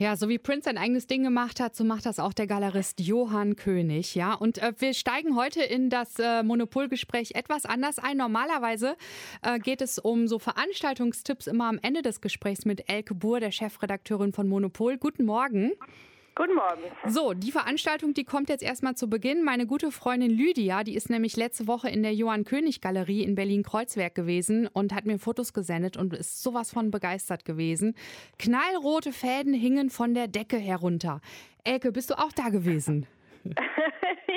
Ja, so wie Prince ein eigenes Ding gemacht hat, so macht das auch der Galerist Johann König. Ja, und äh, wir steigen heute in das äh, Monopolgespräch etwas anders ein. Normalerweise äh, geht es um so Veranstaltungstipps immer am Ende des Gesprächs mit Elke Buhr, der Chefredakteurin von Monopol. Guten Morgen. Guten Morgen. So, die Veranstaltung, die kommt jetzt erstmal zu Beginn. Meine gute Freundin Lydia, die ist nämlich letzte Woche in der Johann König Galerie in Berlin-Kreuzberg gewesen und hat mir Fotos gesendet und ist sowas von begeistert gewesen. Knallrote Fäden hingen von der Decke herunter. Elke, bist du auch da gewesen?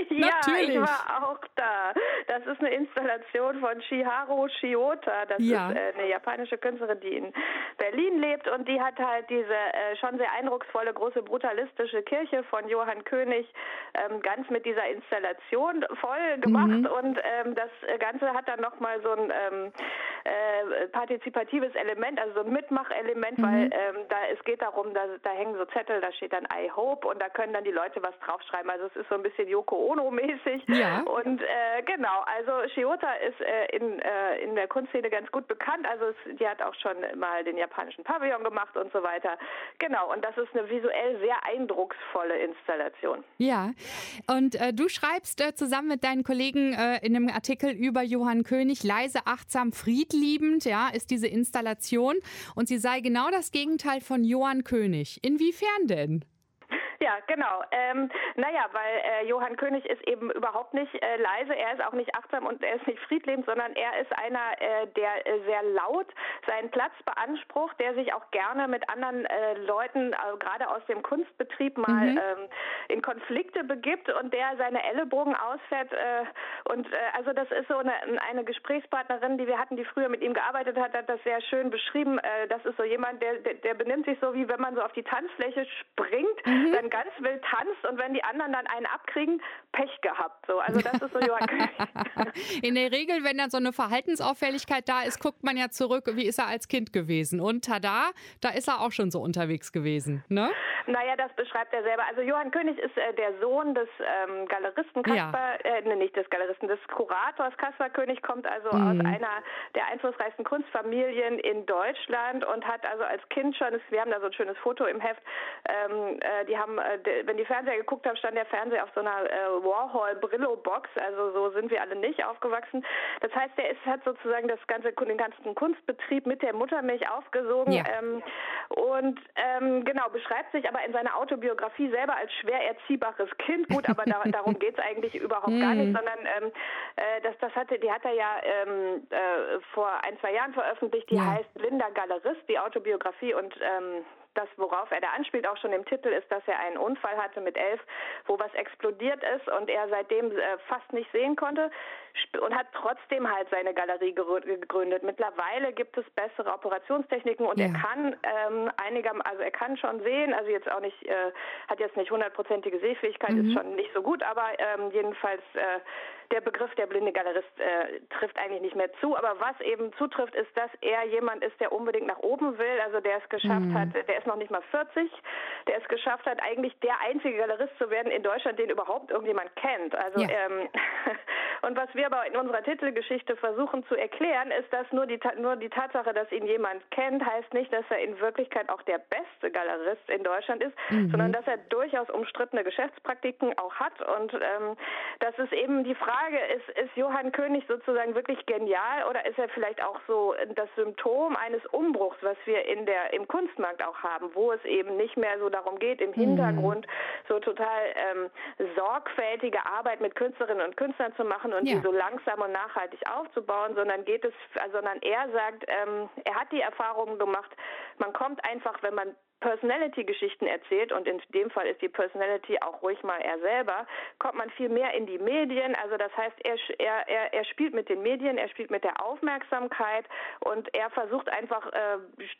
ja, Natürlich. ich war auch da. Das ist eine Installation von Shiharu Shiota. Das ja. ist äh, eine japanische Künstlerin, die in Berlin lebt und die hat halt diese äh, schon sehr eindrucksvolle, große, brutalistische Kirche von Johann König ähm, ganz mit dieser Installation voll gemacht mhm. und ähm, das Ganze hat dann nochmal so ein ähm, äh, partizipatives Element, also so ein Mitmachelement, mhm. weil ähm, da es geht darum, da, da hängen so Zettel, da steht dann I hope und da können dann die Leute was draufschreiben. Also es ist so ein bisschen Yoko Ono-mäßig. Ja. Und äh, genau, also Shiota ist äh, in, äh, in der Kunstszene ganz gut bekannt. Also es, die hat auch schon mal den japanischen Pavillon gemacht und so weiter. Genau, und das ist eine visuell sehr eindrucksvolle Installation. Ja, und äh, du schreibst zusammen mit deinen Kollegen in einem Artikel über Johann König, leise, achtsam, friedliebend, ja, ist diese Installation. Und sie sei genau das Gegenteil von Johann König. Inwiefern denn? Ja, genau. Ähm, naja, weil äh, Johann König ist eben überhaupt nicht äh, leise, er ist auch nicht achtsam und er ist nicht friedliebend, sondern er ist einer, äh, der äh, sehr laut seinen Platz beansprucht, der sich auch gerne mit anderen äh, Leuten, also gerade aus dem Kunstbetrieb, mal mhm. ähm, in Konflikte begibt und der seine Ellbogen ausfährt. Äh, und äh, also das ist so eine, eine Gesprächspartnerin, die wir hatten, die früher mit ihm gearbeitet hat, hat das sehr schön beschrieben. Äh, das ist so jemand, der, der, der benimmt sich so, wie wenn man so auf die Tanzfläche springt, mhm. dann ganz wild tanzt und wenn die anderen dann einen abkriegen, Pech gehabt. So, also das ist so Johann König. In der Regel, wenn dann so eine Verhaltensauffälligkeit da ist, guckt man ja zurück, wie ist er als Kind gewesen. Und tada, da ist er auch schon so unterwegs gewesen, ne? Naja, das beschreibt er selber. Also Johann König ist äh, der Sohn des ähm, Galeristen Kaspar, ja. äh, ne, nicht des Galeristen, des Kurators Kaspar König, kommt also mhm. aus einer der einflussreichsten Kunstfamilien in Deutschland und hat also als Kind schon, wir haben da so ein schönes Foto im Heft, ähm, äh, die haben äh, wenn die Fernseher geguckt haben, stand der Fernseher auf so einer äh, Warhol-Brillo-Box. Also so sind wir alle nicht aufgewachsen. Das heißt, der ist, hat sozusagen das ganze, den ganzen Kunstbetrieb mit der Muttermilch aufgesogen. Ja. Ähm, und ähm, genau, beschreibt sich aber in seiner Autobiografie selber als schwer erziehbares Kind. Gut, aber da, darum geht es eigentlich überhaupt gar nicht, mhm. sondern ähm, äh, das, das hatte, die hat er ja ähm, äh, vor ein, zwei Jahren veröffentlicht, die ja. heißt Blinder Galerist, die Autobiografie und ähm, das, worauf er da anspielt, auch schon im Titel, ist, dass er einen Unfall hatte mit elf, wo was explodiert ist und er seitdem äh, fast nicht sehen konnte und hat trotzdem halt seine Galerie gegründet. Mittlerweile gibt es bessere Operationstechniken und ja. er kann ähm, einiger, also er kann schon sehen, also jetzt auch nicht, äh, hat jetzt nicht hundertprozentige Sehfähigkeit, mhm. ist schon nicht so gut, aber ähm, jedenfalls äh, der Begriff der blinde Galerist äh, trifft eigentlich nicht mehr zu. Aber was eben zutrifft, ist, dass er jemand ist, der unbedingt nach oben will, also der es geschafft mhm. hat, der ist noch nicht mal 40, der es geschafft hat, eigentlich der einzige Galerist zu werden in Deutschland, den überhaupt irgendjemand kennt. Also ja. ähm, und was wir aber in unserer Titelgeschichte versuchen zu erklären, ist, dass nur die nur die Tatsache, dass ihn jemand kennt, heißt nicht, dass er in Wirklichkeit auch der beste Galerist in Deutschland ist, mhm. sondern dass er durchaus umstrittene Geschäftspraktiken auch hat und ähm, das ist eben die Frage Frage, ist, ist Johann König sozusagen wirklich genial oder ist er vielleicht auch so das Symptom eines Umbruchs, was wir in der, im Kunstmarkt auch haben, wo es eben nicht mehr so darum geht, im Hintergrund mhm. so total ähm, sorgfältige Arbeit mit Künstlerinnen und Künstlern zu machen und ja. die so langsam und nachhaltig aufzubauen, sondern geht es, sondern er sagt, ähm, er hat die Erfahrung gemacht, man kommt einfach, wenn man Personality-Geschichten erzählt und in dem Fall ist die Personality auch ruhig mal er selber, kommt man viel mehr in die Medien. Also das heißt, er, er, er spielt mit den Medien, er spielt mit der Aufmerksamkeit und er versucht einfach äh,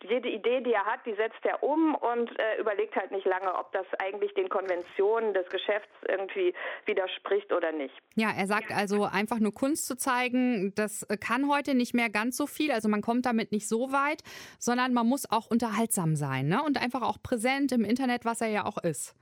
jede Idee, die er hat, die setzt er um und äh, überlegt halt nicht lange, ob das eigentlich den Konventionen des Geschäfts irgendwie widerspricht oder nicht. Ja, er sagt also einfach nur Kunst zu zeigen, das kann heute nicht mehr ganz so viel. Also man kommt damit nicht so weit, sondern man muss auch unterhaltsam sein ne? und einfach einfach auch präsent im Internet, was er ja auch ist.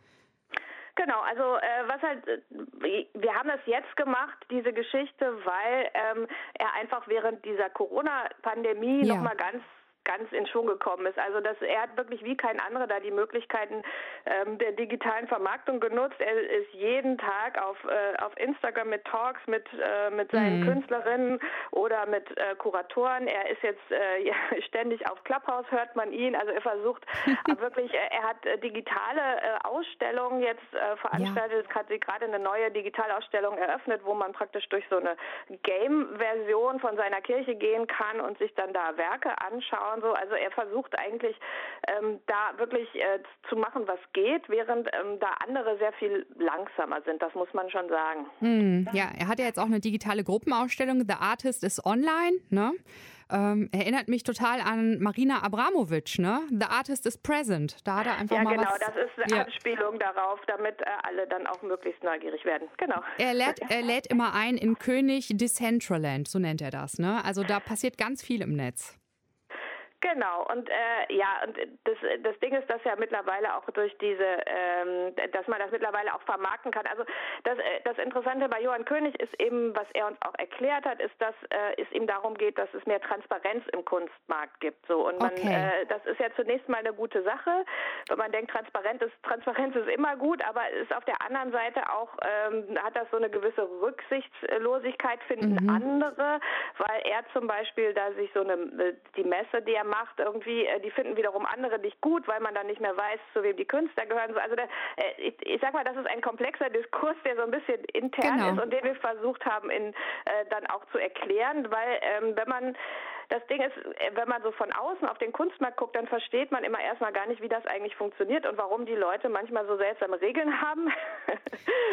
Genau, also äh, was halt, äh, wir haben das jetzt gemacht, diese Geschichte, weil ähm, er einfach während dieser Corona-Pandemie ja. nochmal ganz ganz in Schwung gekommen ist. Also dass er hat wirklich wie kein anderer da die Möglichkeiten ähm, der digitalen Vermarktung genutzt. Er ist jeden Tag auf, äh, auf Instagram mit Talks mit, äh, mit seinen mhm. Künstlerinnen oder mit äh, Kuratoren. Er ist jetzt äh, ja, ständig auf Clubhouse, hört man ihn. Also er versucht wirklich, er hat äh, digitale äh, Ausstellungen jetzt veranstaltet. Ja. Es hat sich gerade eine neue Digitalausstellung eröffnet, wo man praktisch durch so eine Game-Version von seiner Kirche gehen kann und sich dann da Werke anschaut und so. Also er versucht eigentlich ähm, da wirklich äh, zu machen, was geht, während ähm, da andere sehr viel langsamer sind. Das muss man schon sagen. Hm, ja, er hat ja jetzt auch eine digitale Gruppenausstellung. The Artist is online. Ne? Ähm, erinnert mich total an Marina Abramovic, ne? The Artist is Present. Da hat er einfach ja, mal genau, was. das ist eine ja. Anspielung darauf, damit äh, alle dann auch möglichst neugierig werden. Genau. Er lädt, er lädt immer ein in König Decentraland, so nennt er das, ne? Also da passiert ganz viel im Netz. Genau, und äh, ja, und das, das Ding ist, dass ja mittlerweile auch durch diese, ähm, dass man das mittlerweile auch vermarkten kann. Also das, äh, das Interessante bei Johann König ist eben, was er uns auch erklärt hat, ist, dass äh, es ihm darum geht, dass es mehr Transparenz im Kunstmarkt gibt. So und man, okay. äh, das ist ja zunächst mal eine gute Sache, wenn man denkt, Transparenz ist, Transparenz ist immer gut, aber ist auf der anderen Seite auch ähm, hat das so eine gewisse Rücksichtslosigkeit finden mhm. andere, weil er zum Beispiel da sich so eine äh, die Messe, die er macht, irgendwie, äh, die finden wiederum andere nicht gut, weil man dann nicht mehr weiß, zu wem die Künstler gehören. Also der, äh, ich, ich sag mal, das ist ein komplexer Diskurs, der so ein bisschen intern genau. ist und den wir versucht haben, in, äh, dann auch zu erklären, weil ähm, wenn man das Ding ist, äh, wenn man so von außen auf den Kunstmarkt guckt, dann versteht man immer erstmal gar nicht, wie das eigentlich funktioniert und warum die Leute manchmal so seltsame Regeln haben.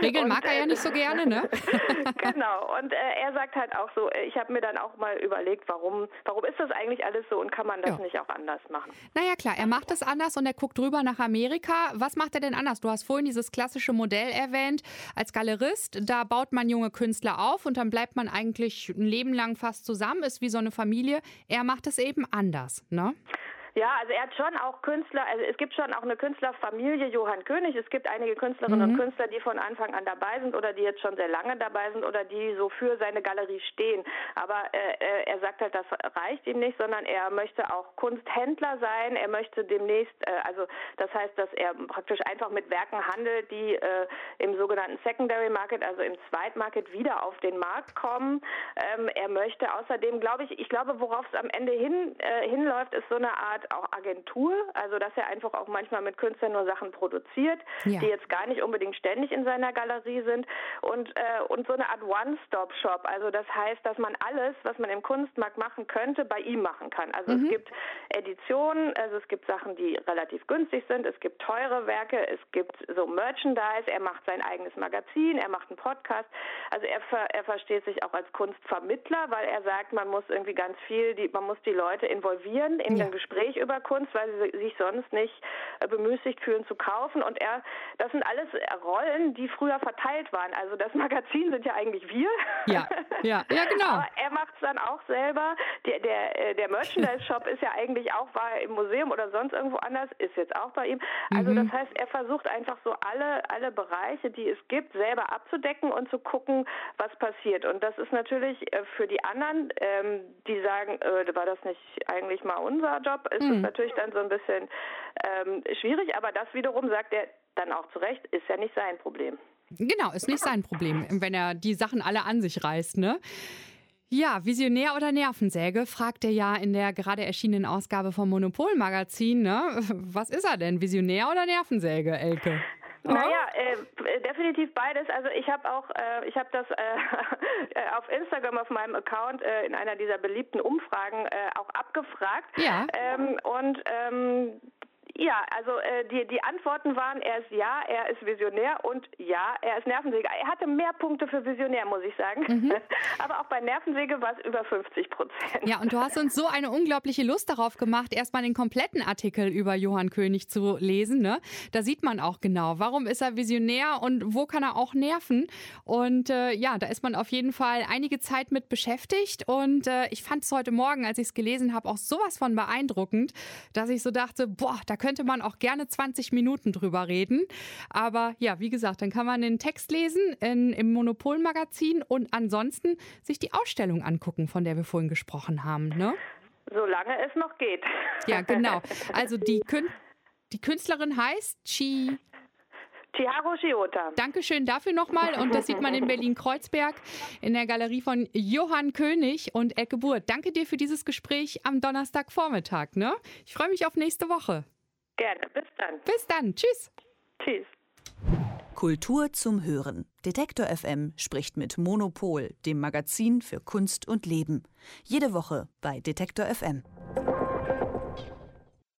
Regeln und, mag er ja nicht so gerne, ne? genau. Und äh, er sagt halt auch so, äh, ich habe mir dann auch mal überlegt, warum, warum ist das eigentlich alles so und kann man das ja. nicht auch anders machen? Naja, klar, er macht es anders und er guckt drüber nach Amerika. Was macht er denn anders? Du hast vorhin dieses klassische Modell erwähnt. Als Galerist, da baut man junge Künstler auf und dann bleibt man eigentlich ein Leben lang fast zusammen, ist wie so eine Familie. Er macht es eben anders, ne? Ja, also er hat schon auch Künstler, also es gibt schon auch eine Künstlerfamilie Johann König. Es gibt einige Künstlerinnen mhm. und Künstler, die von Anfang an dabei sind oder die jetzt schon sehr lange dabei sind oder die so für seine Galerie stehen. Aber äh, äh, er sagt halt, das reicht ihm nicht, sondern er möchte auch Kunsthändler sein. Er möchte demnächst, äh, also das heißt, dass er praktisch einfach mit Werken handelt, die äh, im sogenannten Secondary Market, also im Zweitmarket wieder auf den Markt kommen. Ähm, er möchte außerdem, glaube ich, ich glaube, worauf es am Ende hin, äh, hinläuft, ist so eine Art auch Agentur, also dass er einfach auch manchmal mit Künstlern nur Sachen produziert, ja. die jetzt gar nicht unbedingt ständig in seiner Galerie sind und äh, und so eine Art One-Stop-Shop. Also das heißt, dass man alles, was man im Kunstmarkt machen könnte, bei ihm machen kann. Also mhm. es gibt Editionen, also es gibt Sachen, die relativ günstig sind, es gibt teure Werke, es gibt so Merchandise, er macht sein eigenes Magazin, er macht einen Podcast. Also er, ver, er versteht sich auch als Kunstvermittler, weil er sagt, man muss irgendwie ganz viel, die, man muss die Leute involvieren in ja. ein Gespräch über Kunst, weil sie sich sonst nicht äh, bemüßigt fühlen zu kaufen. Und er, das sind alles Rollen, die früher verteilt waren. Also das Magazin sind ja eigentlich wir. Ja, ja, ja genau. Aber er macht es dann auch selber. Der, der, äh, der Merchandise-Shop ist ja eigentlich auch, war im Museum oder sonst irgendwo anders, ist jetzt auch bei ihm. Also mhm. das heißt, er versucht einfach so alle, alle Bereiche, die es gibt, selber abzudecken und zu gucken, was passiert. Und das ist natürlich äh, für die anderen, ähm, die sagen, äh, war das nicht eigentlich mal unser Job, ist mhm. es natürlich dann so ein bisschen ähm, schwierig, aber das wiederum sagt er dann auch zu Recht, ist ja nicht sein Problem. Genau, ist nicht sein Problem, wenn er die Sachen alle an sich reißt, ne? Ja, Visionär oder Nervensäge, fragt er ja in der gerade erschienenen Ausgabe vom Monopol-Magazin. Ne? Was ist er denn, Visionär oder Nervensäge, Elke? Naja, äh, definitiv beides. Also ich habe auch, äh, ich habe das äh, auf Instagram auf meinem Account äh, in einer dieser beliebten Umfragen äh, auch abgefragt. Ja. Ähm, und ähm, ja, also äh, die, die Antworten waren, er ist ja, er ist Visionär und ja, er ist Nervensäge. Er hatte mehr Punkte für Visionär, muss ich sagen. Mhm. Aber auch bei Nervensäge war es über 50 Prozent. Ja, und du hast uns so eine unglaubliche Lust darauf gemacht, erstmal den kompletten Artikel über Johann König zu lesen. Ne? Da sieht man auch genau, warum ist er Visionär und wo kann er auch nerven. Und äh, ja, da ist man auf jeden Fall einige Zeit mit beschäftigt. Und äh, ich fand es heute Morgen, als ich es gelesen habe, auch sowas von beeindruckend, dass ich so dachte, boah, da könnte man auch gerne 20 Minuten drüber reden. Aber ja, wie gesagt, dann kann man den Text lesen in, im Monopol-Magazin und ansonsten sich die Ausstellung angucken, von der wir vorhin gesprochen haben. Ne? Solange es noch geht. Ja, genau. Also die, Kün die Künstlerin heißt Chi. Chiharu Shiota. Dankeschön dafür nochmal. Und das sieht man in Berlin-Kreuzberg in der Galerie von Johann König und Ecke Burt. Danke dir für dieses Gespräch am Donnerstagvormittag. Ne? Ich freue mich auf nächste Woche. Gerne. Bis dann. Bis dann. Tschüss. Tschüss. Kultur zum Hören. Detektor FM spricht mit Monopol, dem Magazin für Kunst und Leben. Jede Woche bei Detektor FM.